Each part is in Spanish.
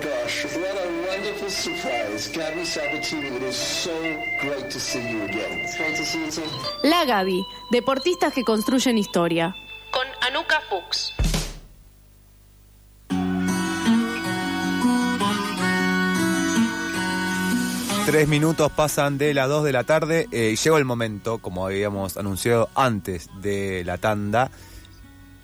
gosh, what a wonderful surprise. Gabby Sabatini, it is so great to see you again. It's great to see you too. La Gaby, deportistas que construyen historia. Con Anuka Fuchs. Tres minutos pasan de las 2 de la tarde eh, y llegó el momento, como habíamos anunciado antes de la tanda,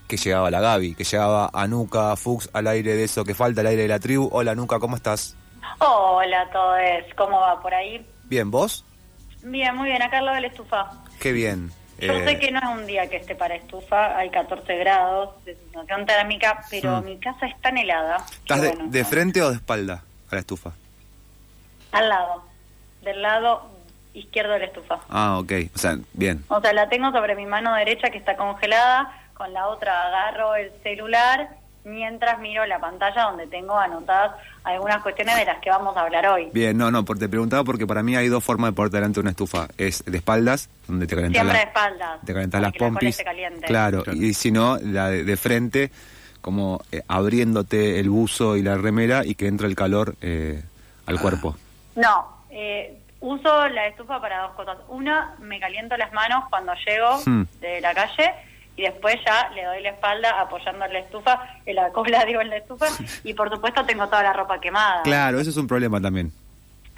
que llegaba la Gaby, que llegaba Anuka Fuchs al aire de eso que falta, al aire de la tribu. Hola Anuka, ¿cómo estás? Hola a todos, ¿cómo va por ahí? Bien, ¿vos? Bien, muy bien, acá al lado de la estufa. Qué bien. Yo Eh, sé que no es un día que esté para estufa, hay 14 grados de sensación térmica, pero Mm. mi casa es tan helada. ¿Estás de, bueno, de frente o de espalda a la estufa? Al lado, del lado izquierdo de la estufa. Ah, ok. O sea, bien. O sea, la tengo sobre mi mano derecha que está congelada, con la otra agarro el celular mientras miro la pantalla donde tengo anotadas algunas cuestiones de las que vamos a hablar hoy. Bien, no, no, por- te preguntaba porque para mí hay dos formas de ponerte delante de una estufa. Es de espaldas, donde te calentas Siempre la- de espaldas. te calentas las que pompis. Claro, y si no, la de, de frente, como eh, abriéndote el buzo y la remera y que entra el calor eh, al cuerpo. No, eh, uso la estufa para dos cosas. Una, me caliento las manos cuando llego Hmm. de la calle y después ya le doy la espalda apoyando en la estufa, en la cola digo en la estufa y por supuesto tengo toda la ropa quemada. Claro, eso es un problema también.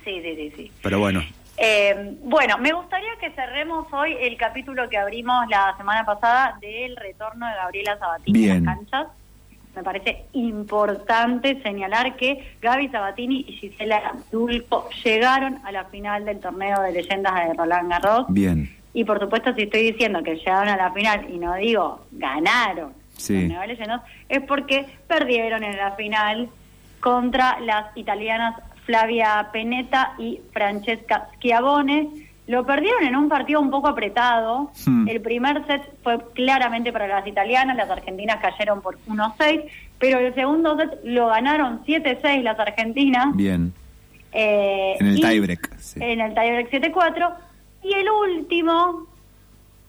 Sí, sí, sí, sí. Pero bueno, Eh, bueno, me gustaría que cerremos hoy el capítulo que abrimos la semana pasada del retorno de Gabriela Sabatini Bien. a las canchas. Me parece importante señalar que Gaby Sabatini y Gisela Dulco llegaron a la final del torneo de leyendas de Roland Garros. bien. Y por supuesto, si estoy diciendo que llegaron a la final y no digo ganaron Sí. leyendas, es porque perdieron en la final contra las italianas Flavia Peneta y Francesca Schiavone. Lo perdieron en un partido un poco apretado. Hmm. El primer set fue claramente para las italianas, las argentinas cayeron por 1-6, pero el segundo set lo ganaron 7-6 las argentinas. Bien. Eh, En el tiebreak, sí. En el tiebreak 7-4. Y el último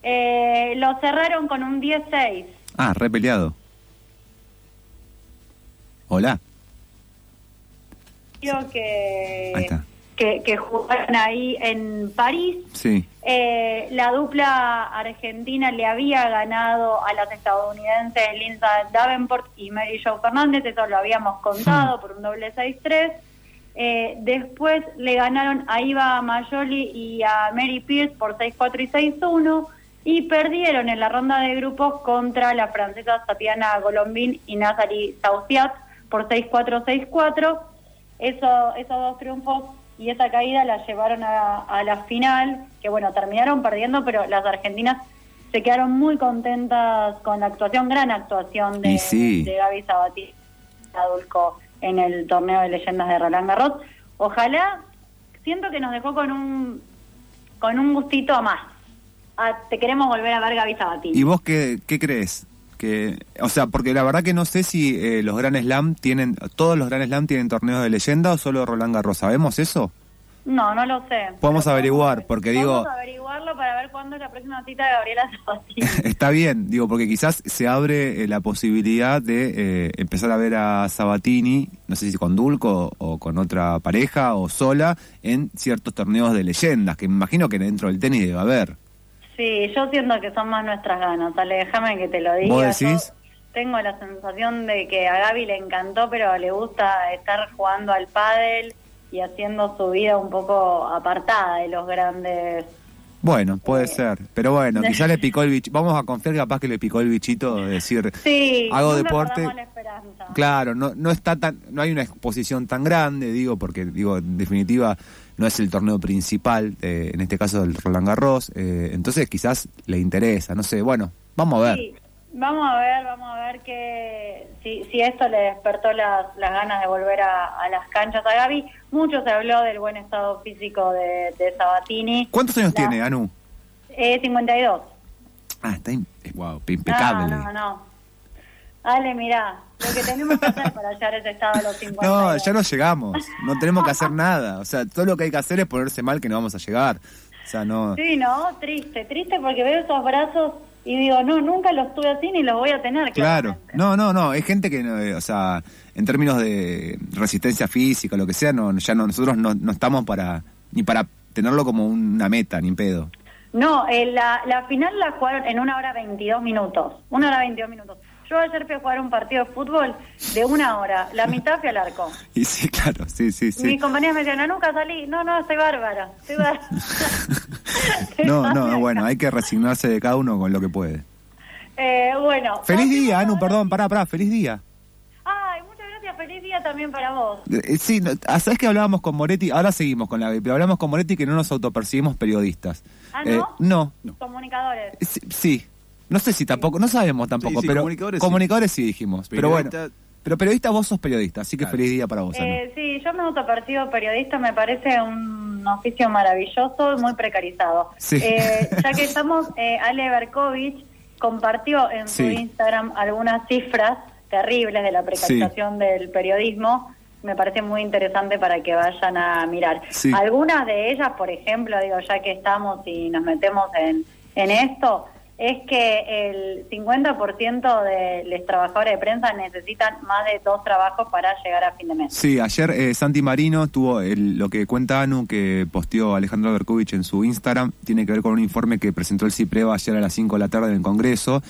eh, lo cerraron con un 10-6. Ah, re peleado. Hola. Creo que, Ahí está. que, que jugaron ahí en París. Sí. Eh, la dupla argentina le había ganado a las estadounidenses Linda Davenport y Mary Jo Fernández, eso lo habíamos contado por un doble 6-3. Eh, después le ganaron a Iva Mayoli y a Mary Pierce por 6-4 y 6-1 y perdieron en la ronda de grupos contra las francesas Tatiana Golombin y Nathalie Sauciat por 6-4, 6-4. Eso, esos dos triunfos y esa caída la llevaron a, a la final, que bueno, terminaron perdiendo, pero las argentinas se quedaron muy contentas con la actuación, gran actuación de, sí. de Gaby Sabatini Adulco en el torneo de leyendas de Roland Garros. Ojalá, siento que nos dejó con un con un gustito a más. Ah, te queremos volver a ver Gaby Sabatini. ¿Y vos qué, qué crees? Que, o sea, porque la verdad que no sé si eh, los Grand Slam tienen, todos los Grand Slam tienen torneos de leyenda o solo Roland Garros. ¿Sabemos eso? No, no lo sé. Podemos averiguar, porque digo- a averiguarlo para ver cuándo es la próxima cita de Gabriela Sabatini. Está bien, digo, porque quizás se abre eh, la posibilidad de eh, empezar a ver a Sabatini, no sé si con Dulco o con otra pareja o sola, en ciertos torneos de leyendas, que me imagino que dentro del tenis debe haber. Sí, yo siento que son más nuestras ganas, Ale, déjame que te lo diga. ¿Vos decís? Yo tengo la sensación de que a Gaby le encantó, pero le gusta estar jugando al pádel y haciendo su vida un poco apartada de los grandes. Bueno, puede Eh, ser, pero bueno, quizás le picó el bichito, vamos a confiar capaz que le picó el bichito de decir, Sí, hago deporte, la. Claro, no, no está tan, no hay una exposición tan grande, digo, porque digo, en definitiva no es el torneo principal, eh, en este caso del Roland Garros, eh, entonces quizás le interesa, no sé, bueno, vamos a ver. Sí, vamos a ver, vamos a ver que si, si esto le despertó las, las ganas de volver a, a las canchas a Gaby. Mucho se habló del buen estado físico de, de Sabatini. ¿Cuántos años La- tiene, Anu? Eh, 52. Ah, está wow, impecable. No, no, no. Ale, mira, lo que tenemos que hacer para llegar a ese estado a los 50. No, ya no llegamos, no tenemos que hacer nada, o sea, todo lo que hay que hacer es ponerse mal que no vamos a llegar, o sea, no... Sí, no, triste, triste porque veo esos brazos y digo, no, nunca los tuve así ni los voy a tener. Claro, claramente. no, no, no, es gente que, no, eh, o sea, en términos de resistencia física, lo que sea, no, ya no, nosotros no, no estamos para ni para tenerlo como una meta, ni en pedo. No, eh, la, la final la jugaron en una hora 22 minutos. Una hora 22 minutos. Yo ayer fui a jugar un partido de fútbol de una hora. La mitad fui al arco. Y sí, claro, sí, sí, sí. Mis compañeros me decían, nunca salí. No, no, estoy bárbara. Estoy bárbara. No, no, bueno, hay que resignarse de cada uno con lo que puede. Eh, bueno. Feliz día, Anu, perdón, pará, pará, feliz día. Ay, muchas gracias. Feliz día también para vos. Eh, Sí, no, ah, ¿sabes que hablábamos con Moretti? Ahora seguimos con la pero hablamos con Moretti que no nos autopercibimos periodistas. Ah, Eh, ¿no? no, Comunicadores. sí, sí. No sé si tampoco, no sabemos tampoco, sí, pero comunicadores sí. sí dijimos. Pero bueno, pero periodista vos sos periodista, así que Claro. feliz día para vos. Eh, sí, yo me autopercibo periodista, me parece un oficio maravilloso, muy precarizado. Sí. Eh, ya que estamos, eh, Ale Berkovich compartió en su. Instagram algunas cifras terribles de la precarización del periodismo. Me parece muy interesante para que vayan a mirar. Sí. Algunas de ellas, por ejemplo, digo, ya que estamos y nos metemos en, en esto, es que el 50% de los trabajadores de prensa necesitan más de dos trabajos para llegar a fin de mes. Sí, ayer eh, Santi Marino tuvo el- lo que cuenta Anu, que posteó Alejandro Berkovich en su Instagram, tiene que ver con un informe que presentó el CIPREVA ayer a las 5 de la tarde en el Congreso.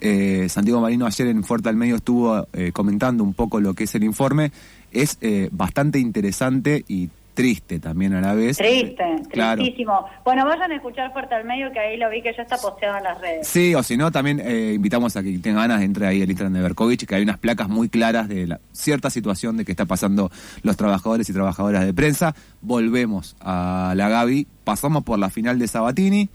Eh, Santiago Marino ayer en Fuerte al Medio estuvo eh, comentando un poco lo que es el informe. Es eh, bastante interesante y triste también a la vez. Triste, Claro. tristísimo. Bueno, vayan a escuchar Fuerte al Medio, que ahí lo vi que ya está posteado en las redes. Sí, o si no, también eh, invitamos a que tenga ganas, entre ahí el Instagram de Berkovich, que hay unas placas muy claras de la cierta situación de que está pasando los trabajadores y trabajadoras de prensa. Volvemos a la Gaby, pasamos por la final de Sabatini.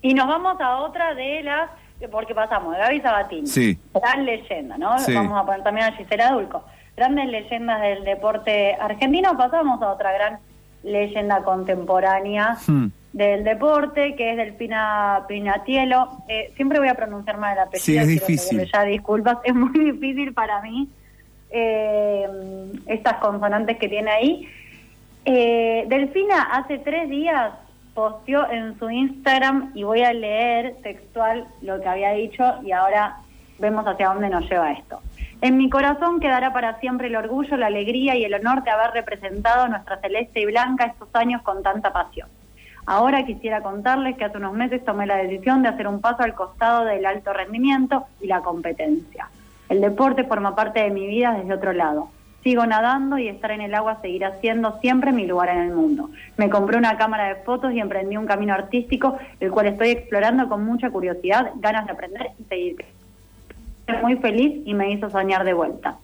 Y nos vamos a otra de las, porque pasamos de Gaby Sabatini, Sí. gran leyenda, ¿no? Sí. Vamos a poner también a Gisela Dulco, grandes leyendas del deporte argentino, pasamos a otra gran leyenda contemporánea Hmm. del deporte, que es Delfina Pinatielo. Eh, siempre voy a pronunciar mal el apellido, Sí, es difícil. ya disculpas, es muy difícil para mí eh, estas consonantes que tiene ahí. Eh, Delfina hace tres días posteó en su Instagram y voy a leer textual lo que había dicho y ahora vemos hacia dónde nos lleva esto. En mi corazón quedará para siempre el orgullo, la alegría y el honor de haber representado a nuestra celeste y blanca estos años con tanta pasión. Ahora quisiera contarles que hace unos meses tomé la decisión de hacer un paso al costado del alto rendimiento y la competencia. El deporte forma parte de mi vida desde otro lado. Sigo nadando y estar en el agua seguirá siendo siempre mi lugar en el mundo. Me compré una cámara de fotos y emprendí un camino artístico, el cual estoy explorando con mucha curiosidad, ganas de aprender y seguir. Muy feliz y me hizo soñar de vuelta.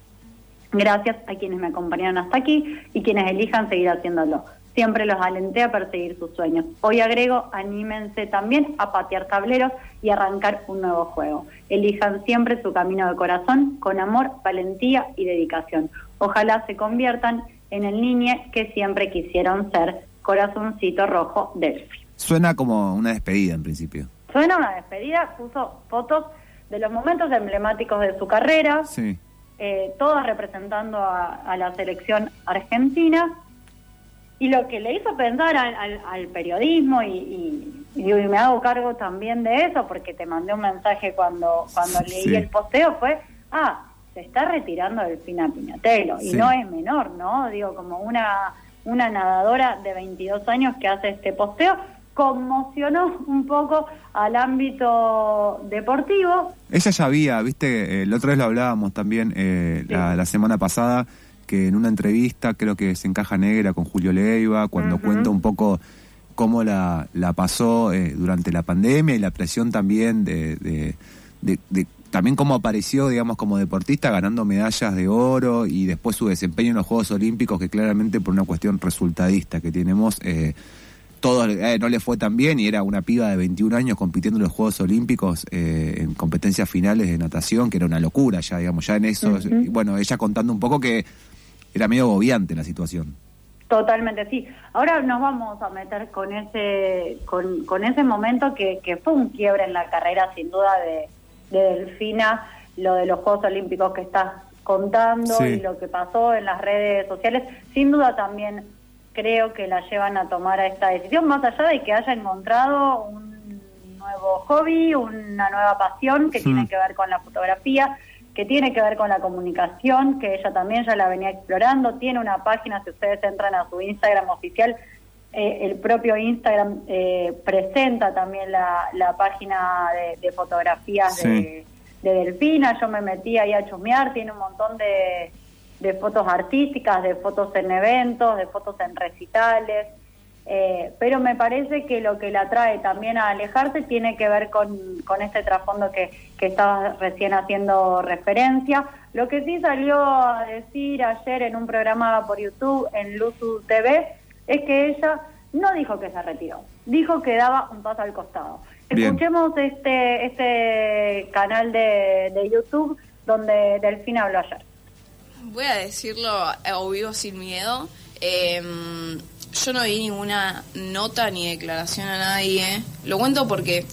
Gracias a quienes me acompañaron hasta aquí y quienes elijan seguir haciéndolo. Siempre los alenté a perseguir sus sueños. Hoy agrego, anímense también a patear tableros y arrancar un nuevo juego. Elijan siempre su camino de corazón con amor, valentía y dedicación. Ojalá se conviertan en el niñe que siempre quisieron ser. Corazoncito rojo Delphi. Suena como una despedida en principio. Suena una despedida, puso fotos de los momentos emblemáticos de su carrera, Sí. eh, todas representando a, a la selección argentina. Y lo que le hizo pensar al, al- al periodismo, y, me hago cargo también de eso, porque te mandé un mensaje cuando, cuando leí Sí. el posteo, fue, ah, se está retirando Delfina Piñatelo. Y Sí. no es menor, ¿no? Digo, como una, una nadadora de 22 años que hace este posteo, conmocionó un poco al ámbito deportivo, Ella ya había, viste, eh, la otra vez lo hablábamos también eh, la, la semana pasada, que en una entrevista, creo que se encaja negra con Julio Leiva, cuando cuenta un poco cómo la, la pasó eh, durante la pandemia y la presión también de, de- de- de- también cómo apareció, digamos, como deportista ganando medallas de oro y después su desempeño en los Juegos Olímpicos, que claramente por una cuestión resultadista que tenemos, eh, todo eh, no le fue tan bien y era una piba de 21 años compitiendo en los Juegos Olímpicos eh, en competencias finales de natación, que era una locura ya, digamos, ya en eso. Y bueno, ella contando un poco que era medio agobiante la situación. Totalmente, sí. Ahora nos vamos a meter con ese con, con ese momento que, que fue un quiebre en la carrera, sin duda, de, de Delfina, lo de los Juegos Olímpicos que estás contando Sí. y lo que pasó en las redes sociales. Sin duda también creo que la llevan a tomar a esta decisión, más allá de que haya encontrado un nuevo hobby, una nueva pasión que tiene que ver con la fotografía. que tiene que ver con la comunicación, que ella también ya la venía explorando. Tiene una página, si ustedes entran a su Instagram oficial, eh, el propio Instagram eh, presenta también la, la página de, de fotografías Sí. de, de Delfina. Yo me metí ahí a chusmear, tiene un montón de, de fotos artísticas, de fotos en eventos, de fotos en recitales. Eh, pero me parece que lo que la trae también a alejarse tiene que ver con, con este trasfondo que, que estaba recién haciendo referencia. Lo que sí salió a decir ayer en un programa por YouTube, en Luzu TV, es que ella no dijo que se retiró, dijo que daba un paso al costado. Bien. Escuchemos este, este canal de, de YouTube donde Delfina habló ayer. Voy a decirlo a vivo sin miedo. Eh, yo no di ninguna nota ni declaración a nadie. Lo cuento porque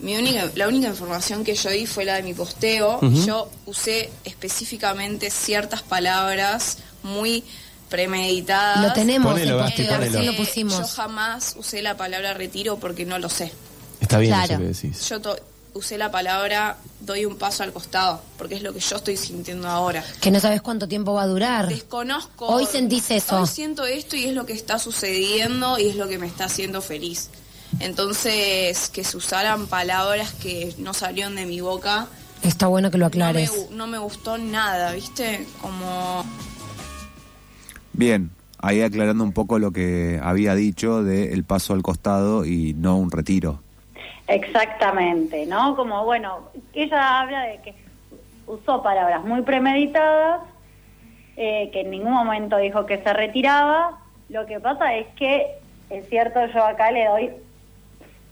mi única, la única información que yo di fue la de mi posteo. Yo usé específicamente ciertas palabras muy premeditadas. Lo tenemos, Ponelo, ponelo. recién lo Eh, pusimos. Yo jamás usé la palabra retiro porque no lo sé. Está bien Claro. eso que decís. Yo to- usé la palabra doy un paso al costado porque es lo que yo estoy sintiendo ahora. Que no sabes cuánto tiempo va a durar. Desconozco. Hoy sentís eso. Hoy siento esto y es lo que está sucediendo y es lo que me está haciendo feliz. Entonces, que se usaran palabras que no salieron de mi boca. Está bueno que lo No me, aclares. no me gustó nada, ¿viste? Como. Bien, ahí aclarando un poco lo que había dicho de el paso al costado y no un retiro. Exactamente, ¿no? Como, bueno, ella habla de que usó palabras muy premeditadas, eh, que en ningún momento dijo que se retiraba. Lo que pasa es que, es cierto, yo acá le doy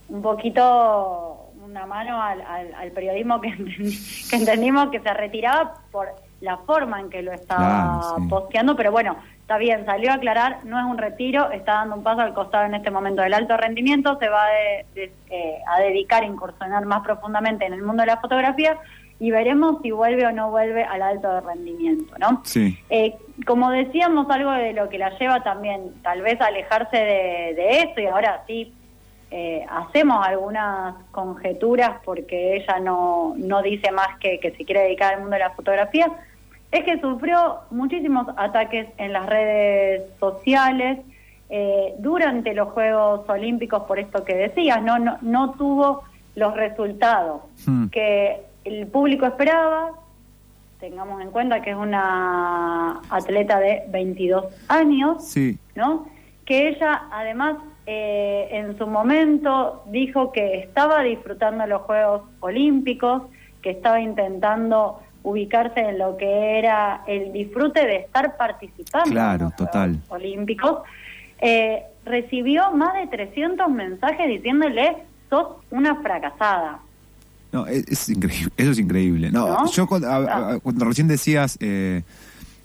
un poquito una mano al, al- al periodismo que, entendi- que entendimos que se retiraba por la forma en que lo estaba Claro, sí. posteando, pero bueno, está bien, salió a aclarar, no es un retiro, está dando un paso al costado en este momento del alto rendimiento, se va de- de- eh, a dedicar a incursionar más profundamente en el mundo de la fotografía y veremos si vuelve o no vuelve al alto rendimiento, ¿no? Sí. Eh, como decíamos, algo de lo que la lleva también tal vez a alejarse de, de esto y ahora sí eh, hacemos algunas conjeturas porque ella no, no dice más que, que se quiere dedicar al mundo de la fotografía, es que sufrió muchísimos ataques en las redes sociales eh, durante los Juegos Olímpicos, por esto que decías, no, no, no tuvo los resultados Hmm. que el público esperaba, tengamos en cuenta que es una atleta de 22 años, Sí. ¿no? Que ella además eh, en su momento dijo que estaba disfrutando los Juegos Olímpicos, que estaba intentando ubicarse en lo que era el disfrute de estar participando Claro, en los total. Olímpicos. Eh, recibió más de 300 mensajes diciéndole sos una fracasada. No, es, es increíble, eso es increíble. No, ¿No? yo cuando, a- a- cuando recién decías eh,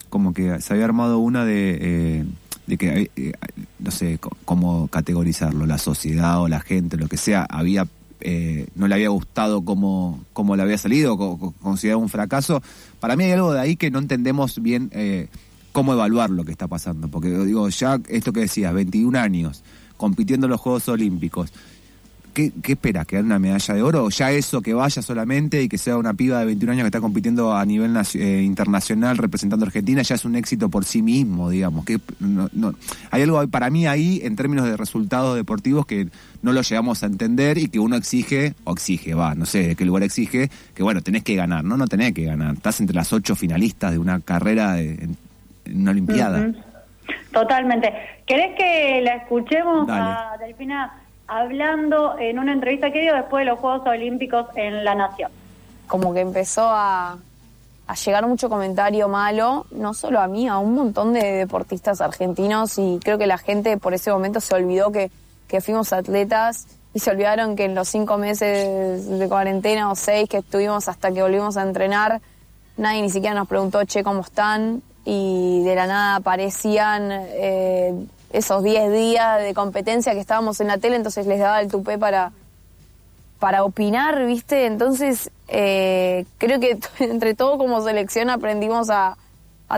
como que se había armado una de, eh, de que, eh, no sé cómo categorizarlo, la sociedad o la gente, lo que sea, había eh, no le había gustado cómo, cómo le había salido, co- co- considerado un fracaso. Para mí hay algo de ahí que no entendemos bien eh, cómo evaluar lo que está pasando. Porque digo, ya esto que decías, 21 años, compitiendo en los Juegos Olímpicos. ¿Qué, ¿Qué esperas? ¿Que una medalla de oro? ¿O ya eso, que vaya solamente y que sea una piba de 21 años que está compitiendo a nivel eh, internacional representando a Argentina, ya es un éxito por sí mismo, digamos? que no, no- Hay algo para mí ahí, en términos de resultados deportivos, que no lo llegamos a entender y que uno exige, o exige, va, no sé de qué lugar exige, que bueno, tenés que ganar. No, no tenés que ganar. Estás entre las ocho finalistas de una carrera de- en, en una Olimpiada. Totalmente. ¿Querés que la escuchemos Dale. a Delfina hablando en una entrevista que dio después de los Juegos Olímpicos en La Nación? como que empezó a, a llegar mucho comentario malo, no solo a mí, a un montón de deportistas argentinos y creo que la gente por ese momento se olvidó que, que fuimos atletas y se olvidaron que en los cinco meses de cuarentena o seis que estuvimos hasta que volvimos a entrenar, nadie ni siquiera nos preguntó, che, ¿cómo están? Y de la nada aparecían eh, esos 10 días de competencia que estábamos en la tele, entonces les daba el tupé para, para opinar, ¿viste? Entonces, eh, creo que entre todo como selección aprendimos a,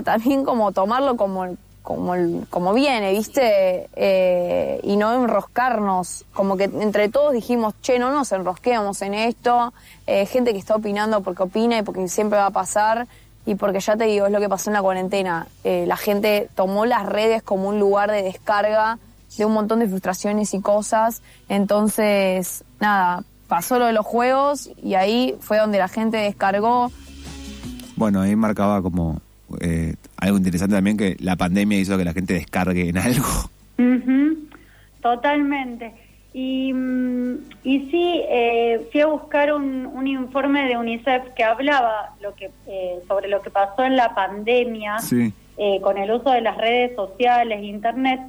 también como tomarlo como, como, como viene, ¿viste? Eh, y no enroscarnos, como que entre todos dijimos, che, no nos enrosquemos en esto, Eh, gente que está opinando porque opina y porque siempre va a pasar, y porque ya te digo, es lo que pasó en la cuarentena, Eh, la gente tomó las redes como un lugar de descarga de un montón de frustraciones y cosas, entonces, nada, pasó lo de los juegos y ahí fue donde la gente descargó Bueno, ahí marcaba como eh, algo interesante también que la pandemia hizo que la gente descargue en algo. Totalmente. Y, mm, y sí, eh, fui a buscar un, un informe de UNICEF que hablaba lo que, eh, sobre lo que pasó en la pandemia Sí. eh, con el uso de las redes sociales, Internet.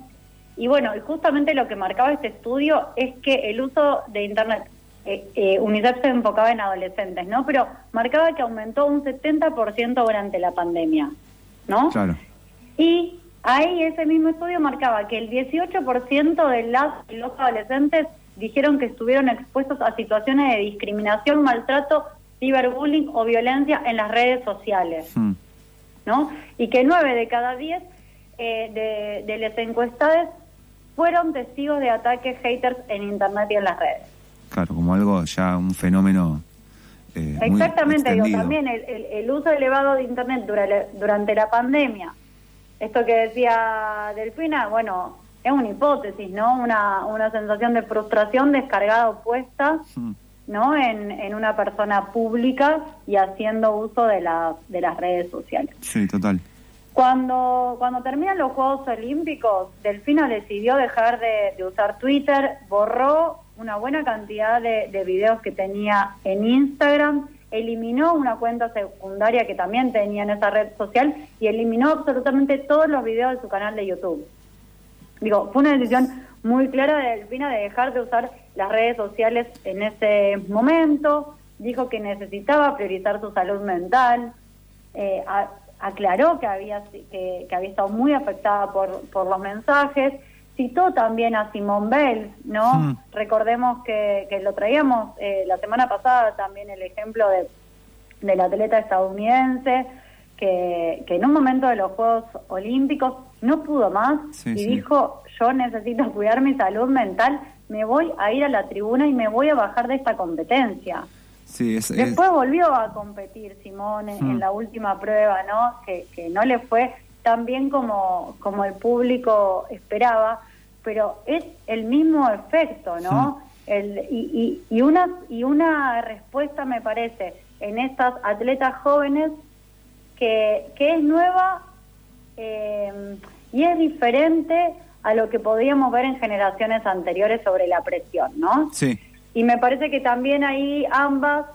Y bueno, y justamente lo que marcaba este estudio es que el uso de Internet, eh, eh, UNICEF se enfocaba en adolescentes, ¿no? Pero marcaba que aumentó un 70% durante la pandemia, ¿no? Claro. Y ahí ese mismo estudio marcaba que el 18% de las y los adolescentes dijeron que estuvieron expuestos a situaciones de discriminación, maltrato, ciberbullying o violencia en las redes sociales, Mm. ¿no? Y que 9 de cada 10 eh, de, de las encuestadas fueron testigos de ataques haters en Internet y en las redes. Claro, como algo ya un fenómeno. eh, muy Exactamente, digo, también el, el- el uso elevado de Internet durante la pandemia. Esto que decía Delfina, bueno, es una hipótesis, ¿no? Una, una sensación de frustración descargada o puesta, Mm. ¿no? En, en una persona pública y haciendo uso de, la, de las redes sociales. Sí, total. Cuando, cuando terminan los Juegos Olímpicos, Delfino decidió dejar de, de usar Twitter, borró una buena cantidad de, de videos que tenía en Instagram, eliminó una cuenta secundaria que también tenía en esa red social y eliminó absolutamente todos los videos de su canal de YouTube. Digo, fue una decisión muy clara de Delfina de dejar de usar las redes sociales en ese momento. Dijo que necesitaba priorizar su salud mental. Eh, aclaró que había, que, que había estado muy afectada por, por los mensajes. Citó también a Simone Bell, ¿no? Mm. Recordemos que, que lo traíamos eh, la semana pasada también el ejemplo de, del atleta estadounidense que, que en un momento de los Juegos Olímpicos no pudo más Sí, y sí. dijo, yo necesito cuidar mi salud mental, me voy a ir a la tribuna y me voy a bajar de esta competencia. Sí, es, es- Después volvió a competir Simón en, en Mm. la última prueba, ¿no? Que, que no le fue tan bien como, como el público esperaba, pero es el mismo efecto, ¿no? El, y, y, y, una, y una respuesta, me parece, en estas atletas jóvenes que, que es nueva eh, y es diferente a lo que podíamos ver en generaciones anteriores sobre la presión, ¿no? sí. Y me parece que también ahí ambas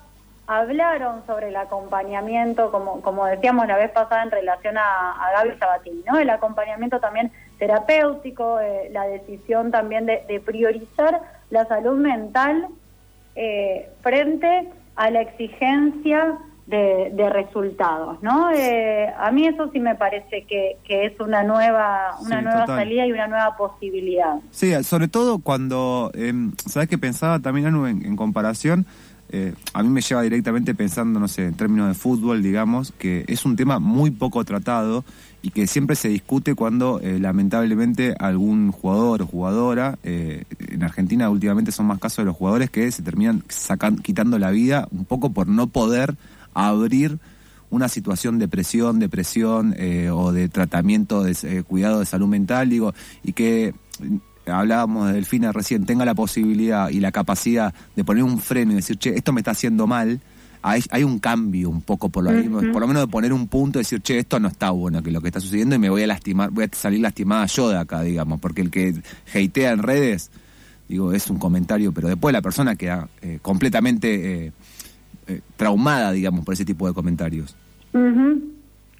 hablaron sobre el acompañamiento, como, como decíamos la vez pasada en relación a, a Gaby Sabatini, ¿no? El acompañamiento también terapéutico, eh, la decisión también de, de priorizar la salud mental eh, frente a la exigencia de, de resultados, ¿no? Eh, a mí eso sí me parece que, que es una nueva, una Sí, nueva total. salida y una nueva posibilidad. Sí, sobre todo cuando, eh, ¿sabes qué pensaba también Anu, en, en comparación? Eh, a mí me lleva directamente pensando, no sé, en términos de fútbol, digamos, que es un tema muy poco tratado y que siempre se discute cuando eh, lamentablemente algún jugador o jugadora, eh, en Argentina últimamente son más casos de los jugadores que se terminan quitando la vida un poco por no poder abrir una situación de presión, depresión o de tratamiento de cuidado de salud mental, digo, y que hablábamos de Delfina recién, tenga la posibilidad y la capacidad de poner un freno y decir, che, esto me está haciendo mal, hay, hay un cambio un poco, por lo, Ujú. por lo menos de poner un punto y decir, che, esto no está bueno, que lo que está sucediendo y me voy a lastimar, voy a salir lastimada yo de acá, digamos, porque el que hatea en redes, digo, es un comentario, pero después la persona queda eh, completamente eh, eh, traumada, digamos, por ese tipo de comentarios.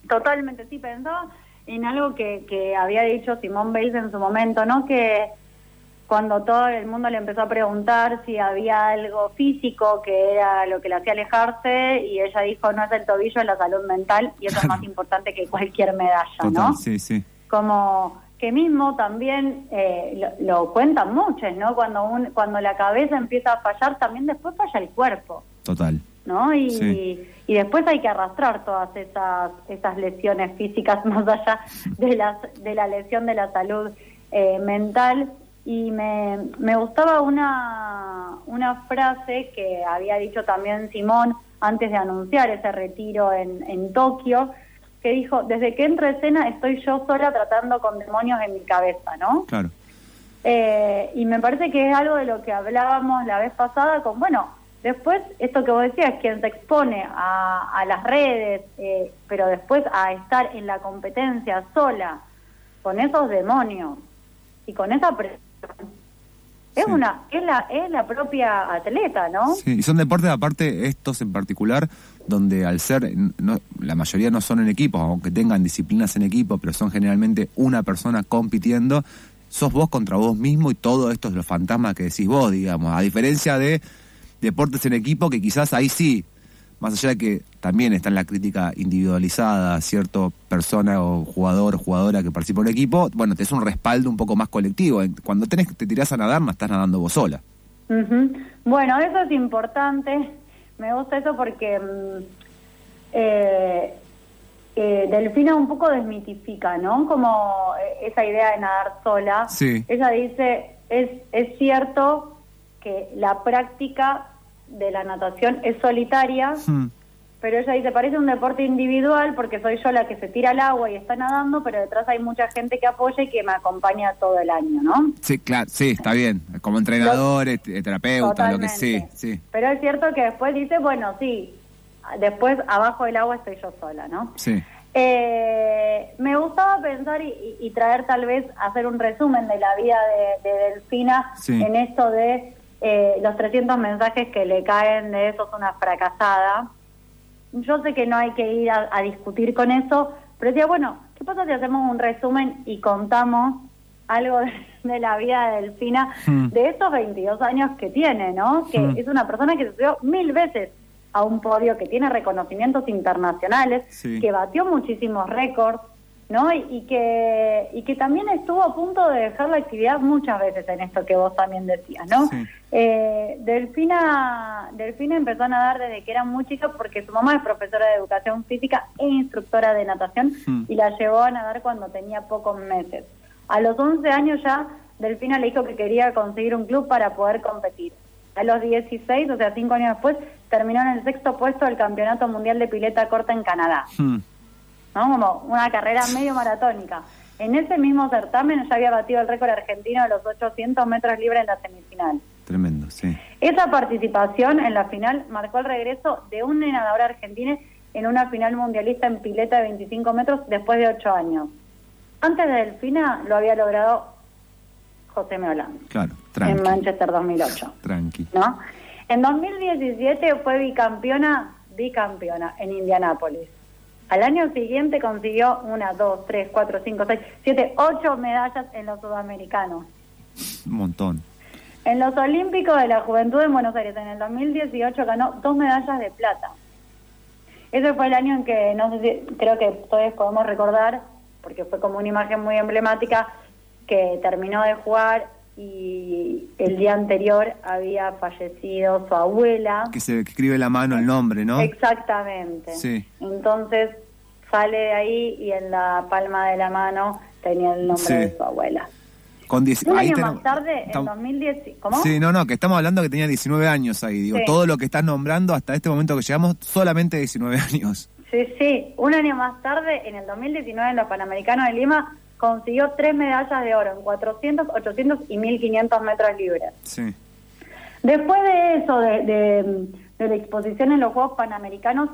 Totalmente, sí, pensaba en algo que, que había dicho Simón Bales en su momento, ¿no? Que cuando todo el mundo le empezó a preguntar si había algo físico que era lo que le hacía alejarse y ella dijo, no es el tobillo, es la salud mental y eso es más importante que cualquier medalla, Total, ¿no? sí, sí. como que mismo también eh, lo, lo cuentan muchos, ¿no? Cuando un, cuando la cabeza empieza a fallar, también después falla el cuerpo. Total. ¿No? Y, Sí. y después hay que arrastrar todas esas, esas lesiones físicas más allá de, las, de la lesión de la salud eh, mental. Y me, me gustaba una, una frase que había dicho también Simón antes de anunciar ese retiro en, en Tokio, que dijo, desde que entro a escena estoy yo sola tratando con demonios en mi cabeza, ¿no? Claro. Eh, y me parece que es algo de lo que hablábamos la vez pasada con, bueno, después esto que vos decías, quien se expone a, a las redes, eh, pero después a estar en la competencia sola, con esos demonios y con esa presión, es Sí. una es la es la propia atleta, ¿no? Sí, y son deportes, aparte, estos en particular, donde al ser, no, la mayoría no son en equipos, aunque tengan disciplinas en equipo, pero son generalmente una persona compitiendo, sos vos contra vos mismo y todo esto es los fantasmas que decís vos, digamos. A diferencia de deportes en equipo, que quizás ahí sí, más allá de que también está en la crítica individualizada, cierto persona o jugador o jugadora que participa en un equipo, bueno, te es un respaldo un poco más colectivo. Cuando tenés, te tirás a nadar, no estás nadando vos sola. Bueno, eso es importante. Me gusta eso porque mm, eh, eh, Delfina un poco desmitifica, ¿no? Como eh, esa idea de nadar sola. Sí. Ella dice, es, es cierto que la práctica de la natación es solitaria, Hmm. pero ella dice, parece un deporte individual porque soy yo la que se tira al agua y está nadando, pero detrás hay mucha gente que apoya y que me acompaña todo el año, ¿no? Sí, claro, sí, está bien. Como entrenador, eh, terapeuta, lo que sí, sí, Pero es cierto que después dice, bueno, sí, después abajo del agua estoy yo sola, ¿no? sí. Eh, me gustaba pensar y, y- y traer tal vez, hacer un resumen de la vida de, de Delfina Sí. en esto de eh, los 300 mensajes que le caen de eso es una fracasada. Yo sé que no hay que ir a, a discutir con eso, pero decía, bueno, ¿qué pasa si hacemos un resumen y contamos algo de, de la vida de Delfina Hmm. de estos 22 años que tiene, ¿no? Que Hmm. es una persona que se subió mil veces a un podio, que tiene reconocimientos internacionales, Sí. que batió muchísimos récords, ¿no? Y, y que y que también estuvo a punto de dejar la actividad muchas veces en esto que vos también decías, ¿no? Sí. Eh, Delfina, Delfina empezó a nadar desde que era muy chica porque su mamá es profesora de educación física e instructora de natación y la llevó a nadar cuando tenía pocos meses. A los 11 años ya Delfina le dijo que quería conseguir un club para poder competir. A los 16, o sea, cinco años después, terminó en el sexto puesto del Campeonato Mundial de Pileta Corta en Canadá. Hmm. ¿No? Como una carrera medio maratónica. En ese mismo certamen ya había batido el récord argentino de los 800 metros libres en la semifinal. Tremendo, sí. Esa participación en la final marcó el regreso de un nadador argentino en una final mundialista en pileta de 25 metros después de ocho años. Antes de Delfina lo había logrado José Meolán Claro, en tranqui, Manchester 2008. tranqui. ¿no? En 2017 fue bicampeona, bicampeona en Indianápolis. Al año siguiente consiguió una, dos, tres, cuatro, cinco, seis, siete, ocho medallas en los sudamericanos. Un montón. En los Olímpicos de la Juventud en Buenos Aires, en el 2018, ganó dos medallas de plata. Ese fue el año en que, no sé si, creo que todos podemos recordar, porque fue como una imagen muy emblemática, que terminó de jugar y el día anterior había fallecido su abuela. Que se escribe la mano el nombre, ¿no? Exactamente. Sí. Entonces sale de ahí y en la palma de la mano tenía el nombre Sí. de su abuela. Con Un ahí año más tarde, en tam- 2010, ¿cómo? Sí, no, no, que estamos hablando que tenía 19 años ahí. Digo, Sí. todo lo que estás nombrando hasta este momento que llegamos, solamente 19 años. Sí, sí. Un año más tarde, en el 2019, en los Panamericanos de Lima, consiguió tres medallas de oro en 400, 800 y 1500 metros libres. Sí. Después de eso, de, de- de la exposición en los Juegos Panamericanos,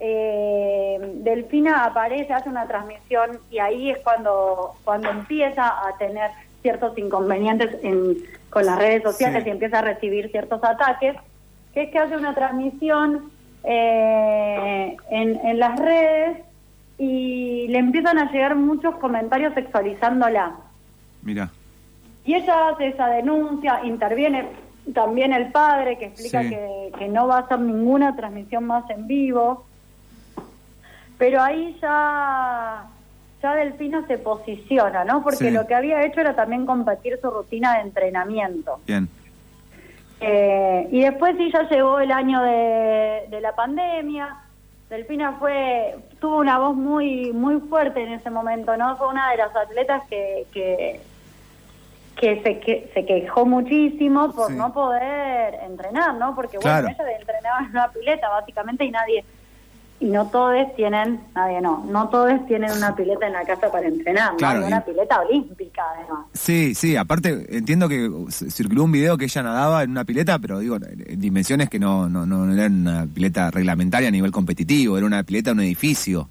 eh, Delfina aparece, hace una transmisión y ahí es cuando, cuando empieza a tener ciertos inconvenientes en- con las redes sociales Sí. y empieza a recibir ciertos ataques, que es que hace una transmisión eh, en, en las redes y le empiezan a llegar muchos comentarios sexualizándola. Mira. Y ella hace esa denuncia, interviene también el padre que explica Sí. que, que no va a hacer ninguna transmisión más en vivo. Pero ahí ya, ya Delfino se posiciona, ¿no? Porque Sí. lo que había hecho era también compartir su rutina de entrenamiento. Bien. Eh, y después sí ya llegó el año de, de la pandemia. Delfina fue tuvo una voz muy muy fuerte en ese momento, ¿no? Fue una de las atletas que que, que se que se quejó muchísimo por Sí. no poder entrenar, ¿no? Porque Claro. bueno, ella entrenaba en una pileta básicamente y nadie y no todos tienen, nadie no, no todos tienen una pileta en la casa para entrenar. Claro, una pileta olímpica además. Sí, sí, aparte entiendo que circuló un video que ella nadaba en una pileta, pero digo, en dimensiones que no, no, no era una pileta reglamentaria a nivel competitivo, era una pileta en un edificio.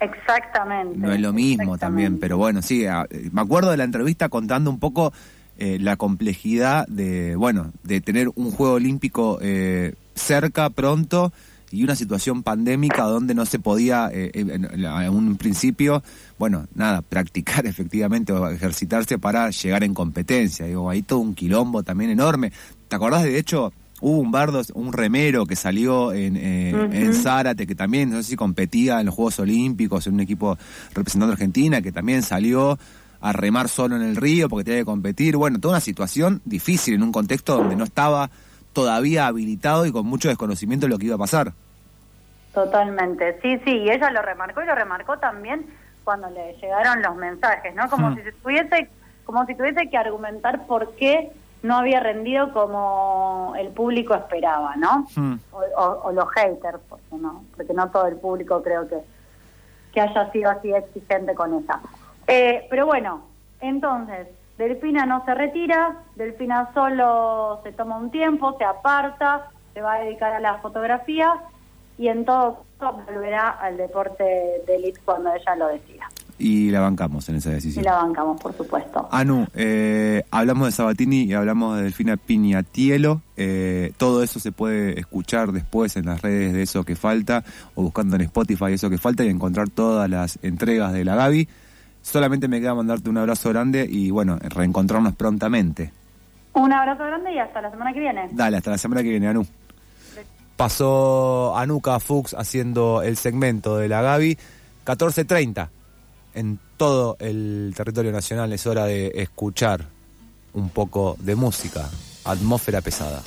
Exactamente. No es lo mismo también, pero bueno, sí, a- eh, me acuerdo de la entrevista contando un poco eh, la complejidad de, bueno, de tener un juego olímpico eh, cerca, pronto, y una situación pandémica donde no se podía, eh, en, en un principio, bueno, nada, practicar efectivamente o ejercitarse para llegar en competencia. Digo, ahí todo un quilombo también enorme. ¿Te acordás de, de hecho, hubo un bardo, un remero que salió en, eh, en Zárate, que también, no sé si competía en los Juegos Olímpicos, en un equipo representando a Argentina, que también salió a remar solo en el río porque tenía que competir. Bueno, toda una situación difícil en un contexto donde no estaba todavía habilitado y con mucho desconocimiento de lo que iba a pasar. Totalmente, sí, sí, y ella lo remarcó y lo remarcó también cuando le llegaron los mensajes, ¿no? Como si se tuviese, como si tuviese que argumentar por qué no había rendido como el público esperaba, ¿no? O, o- o los haters, porque no, porque no todo el público creo que, que haya sido así exigente con ella. Eh, pero bueno, entonces, Delfina no se retira, Delfina solo se toma un tiempo, se aparta, se va a dedicar a la fotografía y en todo caso volverá al deporte de élite cuando ella lo decida. Y la bancamos en esa Y decisión. la bancamos, por supuesto. Anu, eh, hablamos de Sabatini y hablamos de Delfina Piñatielo. Eh, todo eso se puede escuchar después en las redes de Eso que Falta o buscando en Spotify Eso que Falta y encontrar todas las entregas de la Gaby. Solamente me queda mandarte un abrazo grande y bueno, reencontrarnos prontamente. Un abrazo grande y hasta la semana que viene. Dale, hasta la semana que viene, Anu. Pasó Anuka Fuchs haciendo el segmento de la Gaby. 14.30 en todo el territorio nacional. Es hora de escuchar un poco de música. Atmósfera pesada.